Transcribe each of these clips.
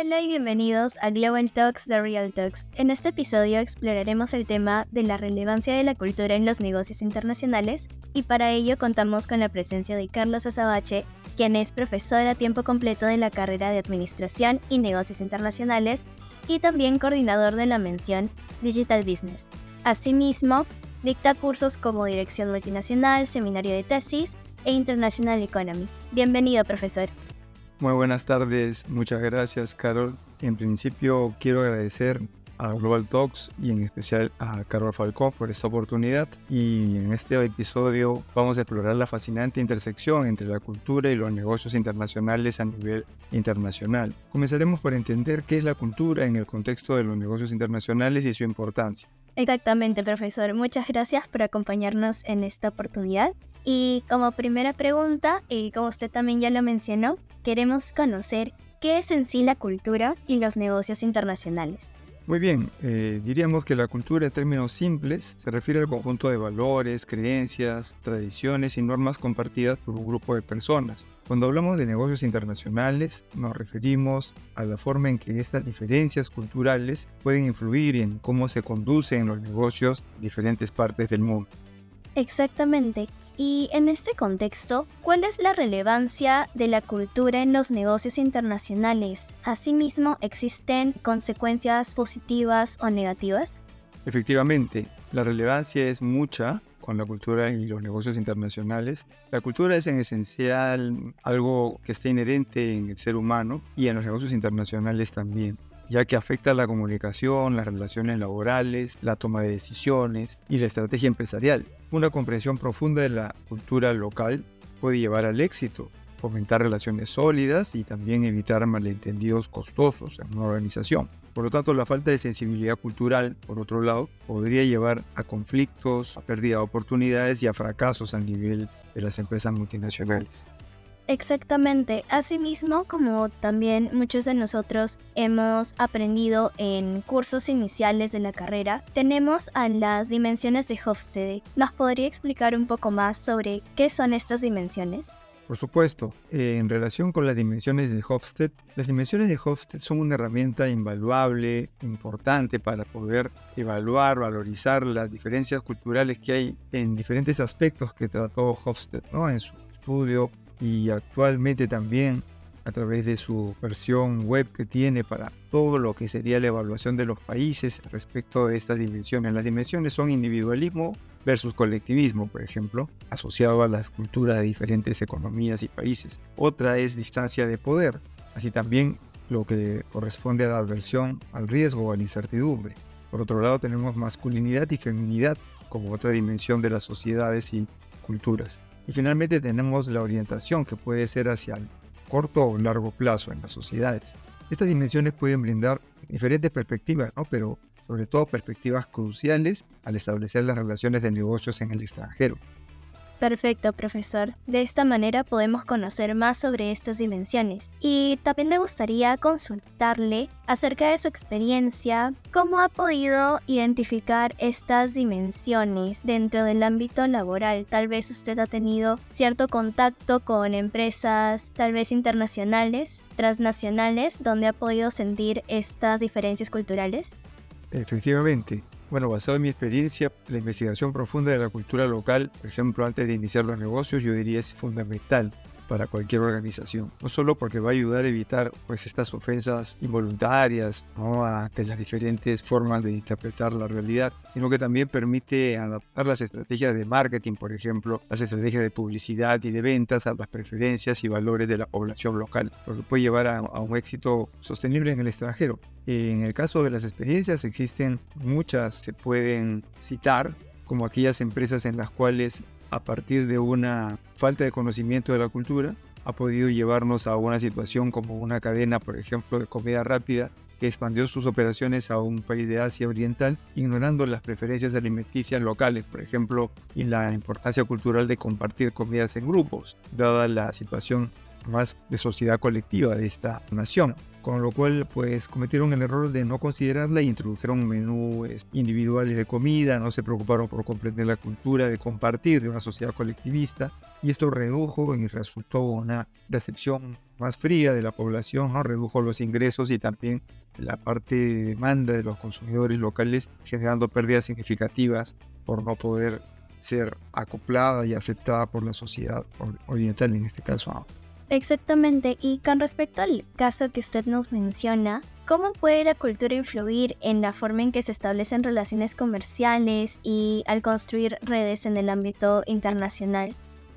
Hola y bienvenidos a Global Talks de Real Talks. En este episodio exploraremos el tema de la relevancia de la cultura en los negocios internacionales y para ello contamos con la presencia de Carlos Azabache, quien es profesor a tiempo completo de la carrera de Administración y Negocios Internacionales y también coordinador de la mención Digital Business. Asimismo, dicta cursos como Dirección Multinacional, Seminario de Tesis e International Economy. Bienvenido, profesor. Muy buenas tardes, muchas gracias Carol. En principio quiero agradecer a Global Talks y en especial a Carol Falcón por esta oportunidad y en este episodio vamos a explorar la fascinante intersección entre la cultura y los negocios internacionales a nivel internacional. Comenzaremos por entender qué es la cultura en el contexto de los negocios internacionales y su importancia. Exactamente, profesor. Muchas gracias por acompañarnos en esta oportunidad. Y como primera pregunta, y como usted también ya lo mencionó, queremos conocer qué es en sí la cultura y los negocios internacionales. Muy bien, eh, diríamos que la cultura en términos simples se refiere al conjunto de valores, creencias, tradiciones y normas compartidas por un grupo de personas. Cuando hablamos de negocios internacionales nos referimos a la forma en que estas diferencias culturales pueden influir en cómo se conducen los negocios en diferentes partes del mundo. Exactamente. Y en este contexto, ¿cuál es la relevancia de la cultura en los negocios internacionales? Asimismo, ¿existen consecuencias positivas o negativas? Efectivamente, la relevancia es mucha con la cultura y los negocios internacionales. La cultura es en esencial algo que está inherente en el ser humano y en los negocios internacionales también ya que afecta la comunicación, las relaciones laborales, la toma de decisiones y la estrategia empresarial. Una comprensión profunda de la cultura local puede llevar al éxito, fomentar relaciones sólidas y también evitar malentendidos costosos en una organización. Por lo tanto, la falta de sensibilidad cultural, por otro lado, podría llevar a conflictos, a pérdida de oportunidades y a fracasos a nivel de las empresas multinacionales. Exactamente. Asimismo, como también muchos de nosotros hemos aprendido en cursos iniciales de la carrera, tenemos a las dimensiones de Hofstede. ¿Nos podría explicar un poco más sobre qué son estas dimensiones? Por supuesto, en relación con las dimensiones de Hofstede, las dimensiones de Hofstede son una herramienta invaluable, importante para poder evaluar, valorizar las diferencias culturales que hay en diferentes aspectos que trató Hofstede ¿no? en su estudio y actualmente también a través de su versión web que tiene para todo lo que sería la evaluación de los países respecto de estas dimensiones. Las dimensiones son individualismo versus colectivismo, por ejemplo, asociado a las culturas de diferentes economías y países. Otra es distancia de poder, así también lo que corresponde a la aversión al riesgo o a la incertidumbre. Por otro lado tenemos masculinidad y feminidad como otra dimensión de las sociedades y culturas. Y finalmente tenemos la orientación que puede ser hacia el corto o largo plazo en las sociedades. Estas dimensiones pueden brindar diferentes perspectivas, ¿no? pero sobre todo perspectivas cruciales al establecer las relaciones de negocios en el extranjero. Perfecto, profesor. De esta manera podemos conocer más sobre estas dimensiones. Y también me gustaría consultarle acerca de su experiencia, cómo ha podido identificar estas dimensiones dentro del ámbito laboral. Tal vez usted ha tenido cierto contacto con empresas, tal vez internacionales, transnacionales, donde ha podido sentir estas diferencias culturales. Efectivamente, bueno, basado en mi experiencia, la investigación profunda de la cultura local, por ejemplo, antes de iniciar los negocios, yo diría es fundamental para cualquier organización. No solo porque va a ayudar a evitar pues, estas ofensas involuntarias, ¿no? a que las diferentes formas de interpretar la realidad, sino que también permite adaptar las estrategias de marketing, por ejemplo, las estrategias de publicidad y de ventas a las preferencias y valores de la población local, lo que puede llevar a, a un éxito sostenible en el extranjero. En el caso de las experiencias existen muchas, se pueden citar, como aquellas empresas en las cuales a partir de una falta de conocimiento de la cultura, ha podido llevarnos a una situación como una cadena, por ejemplo, de comida rápida, que expandió sus operaciones a un país de Asia Oriental, ignorando las preferencias alimenticias locales, por ejemplo, y la importancia cultural de compartir comidas en grupos, dada la situación más de sociedad colectiva de esta nación con lo cual pues cometieron el error de no considerarla e introdujeron menús individuales de comida, no se preocuparon por comprender la cultura de compartir de una sociedad colectivista y esto redujo y resultó una recepción más fría de la población, redujo los ingresos y también la parte de demanda de los consumidores locales, generando pérdidas significativas por no poder ser acoplada y aceptada por la sociedad oriental en este caso. Exactamente, y con respecto al caso que usted nos menciona, ¿cómo puede la cultura influir en la forma en que se establecen relaciones comerciales y al construir redes en el ámbito internacional?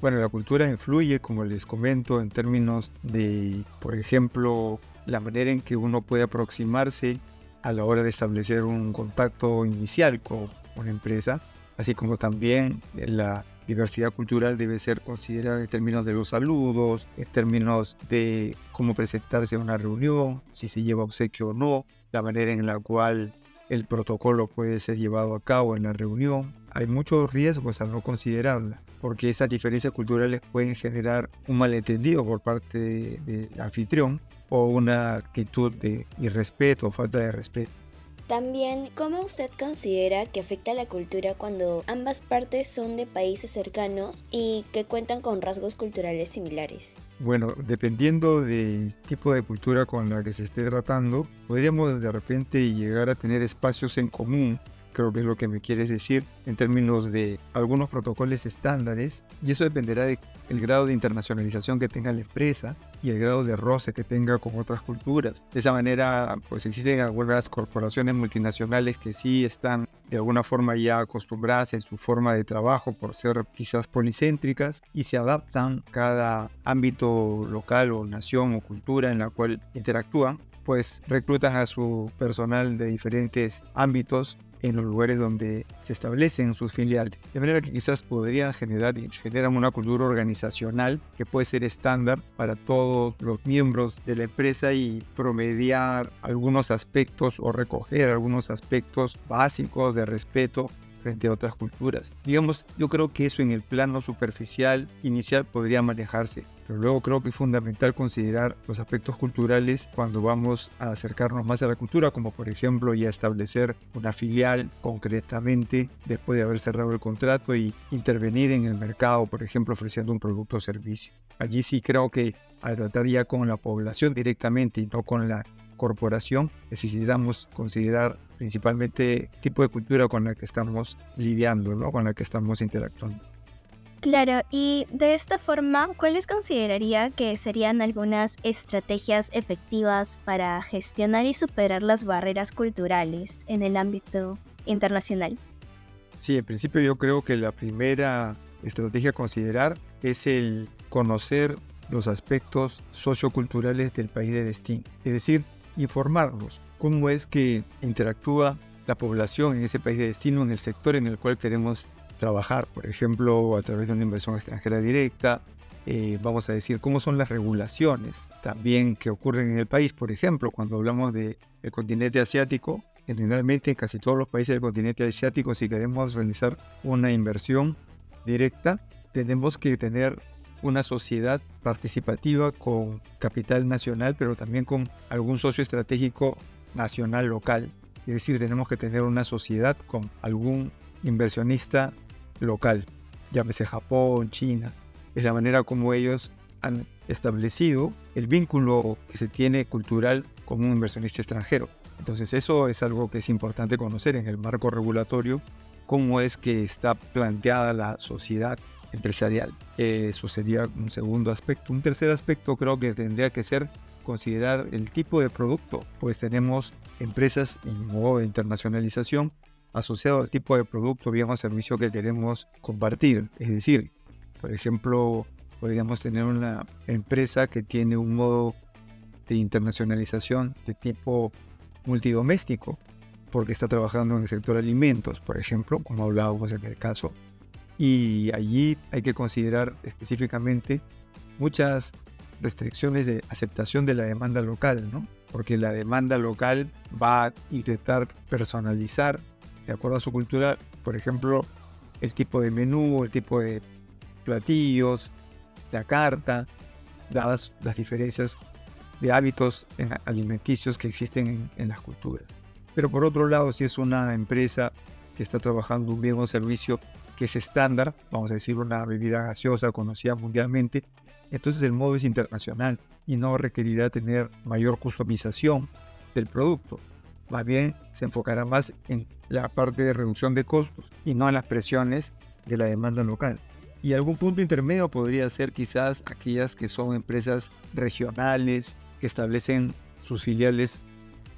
Bueno, la cultura influye, como les comento, en términos de, por ejemplo, la manera en que uno puede aproximarse a la hora de establecer un contacto inicial con una empresa, así como también la diversidad cultural debe ser considerada en términos de los saludos, en términos de cómo presentarse a una reunión, si se lleva obsequio o no, la manera en la cual el protocolo puede ser llevado a cabo en la reunión. Hay muchos riesgos al no considerarla, porque esas diferencias culturales pueden generar un malentendido por parte del anfitrión o una actitud de irrespeto o falta de respeto. También, ¿cómo usted considera que afecta la cultura cuando ambas partes son de países cercanos y que cuentan con rasgos culturales similares? Bueno, dependiendo del tipo de cultura con la que se esté tratando, podríamos de repente llegar a tener espacios en común creo que es lo que me quieres decir, en términos de algunos protocolos estándares, y eso dependerá del grado de internacionalización que tenga la empresa y el grado de roce que tenga con otras culturas. De esa manera, pues existen algunas corporaciones multinacionales que sí están de alguna forma ya acostumbradas en su forma de trabajo por ser quizás policéntricas y se adaptan cada ámbito local o nación o cultura en la cual interactúan pues reclutan a su personal de diferentes ámbitos en los lugares donde se establecen sus filiales. De manera que quizás podrían generar y una cultura organizacional que puede ser estándar para todos los miembros de la empresa y promediar algunos aspectos o recoger algunos aspectos básicos de respeto frente a otras culturas. Digamos, yo creo que eso en el plano superficial inicial podría manejarse, pero luego creo que es fundamental considerar los aspectos culturales cuando vamos a acercarnos más a la cultura, como por ejemplo ya establecer una filial concretamente después de haber cerrado el contrato y intervenir en el mercado, por ejemplo, ofreciendo un producto o servicio. Allí sí creo que al tratar ya con la población directamente y no con la corporación, necesitamos considerar principalmente el tipo de cultura con la que estamos lidiando, ¿no? con la que estamos interactuando. Claro, y de esta forma, ¿cuáles consideraría que serían algunas estrategias efectivas para gestionar y superar las barreras culturales en el ámbito internacional? Sí, en principio yo creo que la primera estrategia a considerar es el conocer los aspectos socioculturales del país de destino. Es decir, informarnos cómo es que interactúa la población en ese país de destino, en el sector en el cual queremos trabajar, por ejemplo, a través de una inversión extranjera directa. Eh, vamos a decir cómo son las regulaciones también que ocurren en el país. Por ejemplo, cuando hablamos del continente asiático, generalmente en casi todos los países del continente asiático, si queremos realizar una inversión directa, tenemos que tener una sociedad participativa con capital nacional, pero también con algún socio estratégico nacional local. Es decir, tenemos que tener una sociedad con algún inversionista local, llámese Japón, China. Es la manera como ellos han establecido el vínculo que se tiene cultural con un inversionista extranjero. Entonces eso es algo que es importante conocer en el marco regulatorio, cómo es que está planteada la sociedad empresarial. Eso sería un segundo aspecto. Un tercer aspecto creo que tendría que ser considerar el tipo de producto, pues tenemos empresas en modo de internacionalización asociado al tipo de producto, bien o servicio que queremos compartir. Es decir, por ejemplo, podríamos tener una empresa que tiene un modo de internacionalización de tipo multidoméstico, porque está trabajando en el sector alimentos, por ejemplo, como hablábamos en el caso y allí hay que considerar específicamente muchas restricciones de aceptación de la demanda local, ¿no? porque la demanda local va a intentar personalizar de acuerdo a su cultura, por ejemplo, el tipo de menú, el tipo de platillos, la carta, dadas las diferencias de hábitos alimenticios que existen en, en las culturas. Pero por otro lado, si es una empresa que está trabajando un bien o servicio que es estándar, vamos a decir una bebida gaseosa conocida mundialmente, entonces el modo es internacional y no requerirá tener mayor customización del producto. Más bien se enfocará más en la parte de reducción de costos y no en las presiones de la demanda local. Y algún punto intermedio podría ser quizás aquellas que son empresas regionales, que establecen sus filiales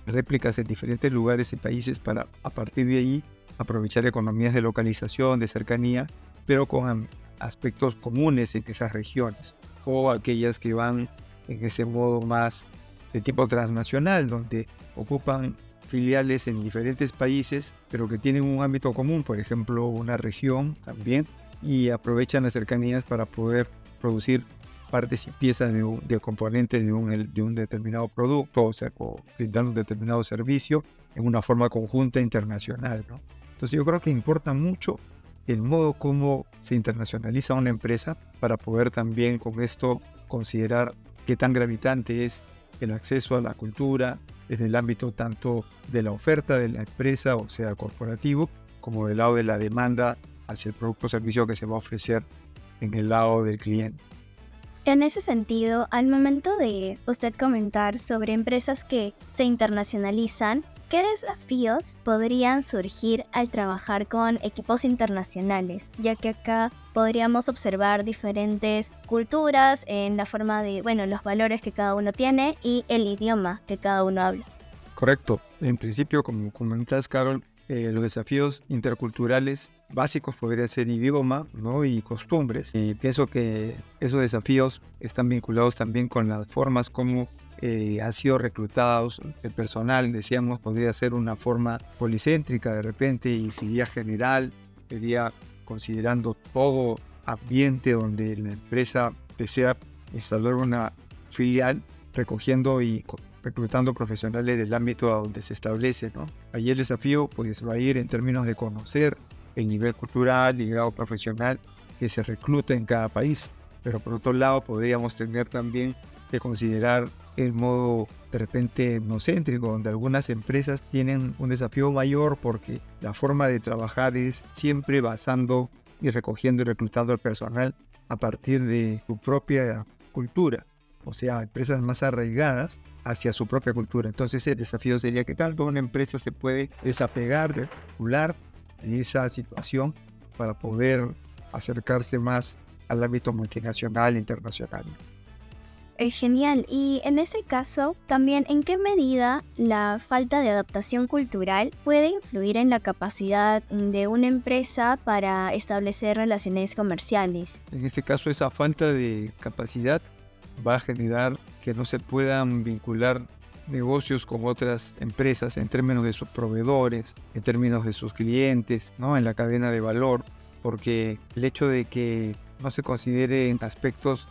réplicas en diferentes lugares y países para a partir de ahí aprovechar economías de localización, de cercanía, pero con aspectos comunes en esas regiones. O aquellas que van en ese modo más de tipo transnacional, donde ocupan filiales en diferentes países, pero que tienen un ámbito común, por ejemplo, una región también, y aprovechan las cercanías para poder producir partes y piezas de, componentes de un, de un, determinado producto, o sea, o brindar un determinado servicio en una forma conjunta internacional. ¿no? Entonces yo creo que importa mucho el modo como se internacionaliza una empresa para poder también con esto considerar qué tan gravitante es el acceso a la cultura desde el ámbito tanto de la oferta de la empresa, o sea, corporativo, como del lado de la demanda hacia el producto o servicio que se va a ofrecer en el lado del cliente. En ese sentido, al momento de usted comentar sobre empresas que se internacionalizan, ¿qué desafíos podrían surgir al trabajar con equipos internacionales? Ya que acá podríamos observar diferentes culturas en la forma de, bueno, los valores que cada uno tiene y el idioma que cada uno habla. Correcto. En principio, como comentas, Carol, eh, los desafíos interculturales básicos podrían ser idioma ¿no? y costumbres. Y pienso que esos desafíos están vinculados también con las formas como eh, sido reclutados el personal, decíamos, podría ser una forma policéntrica de repente y sería general, sería considerando todo ambiente donde la empresa desea instalar una filial, recogiendo y reclutando profesionales del ámbito a donde se establece. ¿no? El desafío pues, va a ir en términos de conocer el nivel cultural y grado profesional que se recluta en cada país. Pero por otro lado podríamos tener también que considerar el modo de repente etnocéntrico, donde algunas empresas tienen un desafío mayor porque la forma de trabajar es siempre basando y recogiendo y reclutando al personal a partir de su propia cultura o sea, empresas más arraigadas hacia su propia cultura. Entonces el desafío sería que tal una empresa se puede desapegar, regular de esa situación para poder acercarse más al ámbito multinacional e internacional. Es genial. Y en ese caso, también en qué medida la falta de adaptación cultural puede influir en la capacidad de una empresa para establecer relaciones comerciales. En este caso, esa falta de capacidad va a generar que no se puedan vincular negocios con otras empresas en términos de sus proveedores, en términos de sus clientes, ¿no? en la cadena de valor, porque el hecho de que no se consideren aspectos,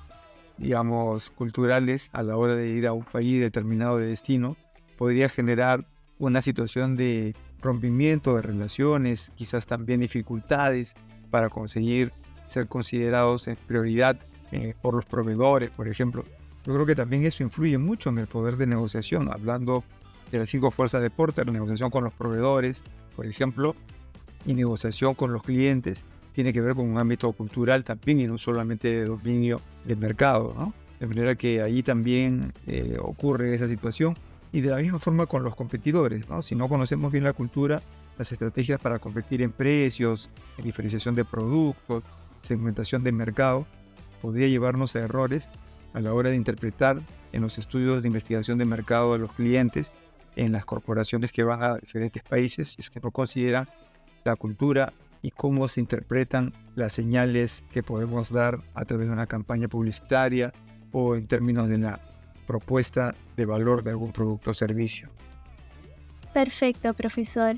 digamos, culturales a la hora de ir a un país determinado de destino, podría generar una situación de rompimiento de relaciones, quizás también dificultades para conseguir ser considerados en prioridad eh, por los proveedores, por ejemplo. Yo creo que también eso influye mucho en el poder de negociación, hablando de las cinco fuerzas de Porter, negociación con los proveedores, por ejemplo, y negociación con los clientes, tiene que ver con un ámbito cultural también y no solamente de dominio del mercado, ¿no? De manera que ahí también eh, ocurre esa situación. Y de la misma forma con los competidores, ¿no? Si no conocemos bien la cultura, las estrategias para competir en precios, en diferenciación de productos, segmentación de mercado, podría llevarnos a errores a la hora de interpretar en los estudios de investigación de mercado de los clientes en las corporaciones que van a diferentes países, es que no consideran la cultura y cómo se interpretan las señales que podemos dar a través de una campaña publicitaria o en términos de la propuesta de valor de algún producto o servicio. Perfecto, profesor.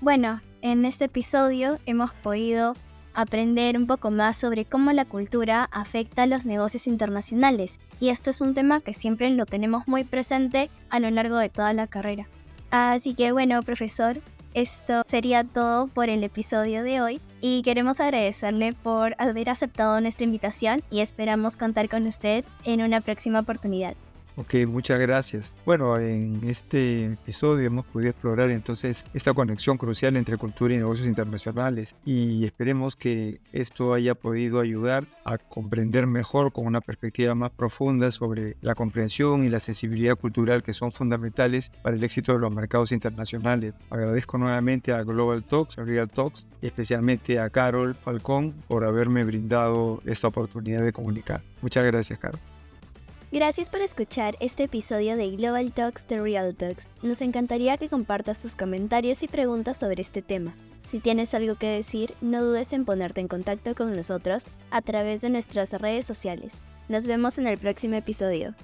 Bueno, en este episodio hemos podido aprender un poco más sobre cómo la cultura afecta a los negocios internacionales. Y esto es un tema que siempre lo tenemos muy presente a lo largo de toda la carrera. Así que bueno, profesor, esto sería todo por el episodio de hoy y queremos agradecerle por haber aceptado nuestra invitación y esperamos contar con usted en una próxima oportunidad. Ok, muchas gracias. Bueno, en este episodio hemos podido explorar entonces esta conexión crucial entre cultura y negocios internacionales y esperemos que esto haya podido ayudar a comprender mejor con una perspectiva más profunda sobre la comprensión y la sensibilidad cultural que son fundamentales para el éxito de los mercados internacionales. Agradezco nuevamente a Global Talks, a Real Talks, y especialmente a Carol Falcón por haberme brindado esta oportunidad de comunicar. Muchas gracias, Carol. Gracias por escuchar este episodio de Global Talks The Real Talks. Nos encantaría que compartas tus comentarios y preguntas sobre este tema. Si tienes algo que decir, no dudes en ponerte en contacto con nosotros a través de nuestras redes sociales. Nos vemos en el próximo episodio.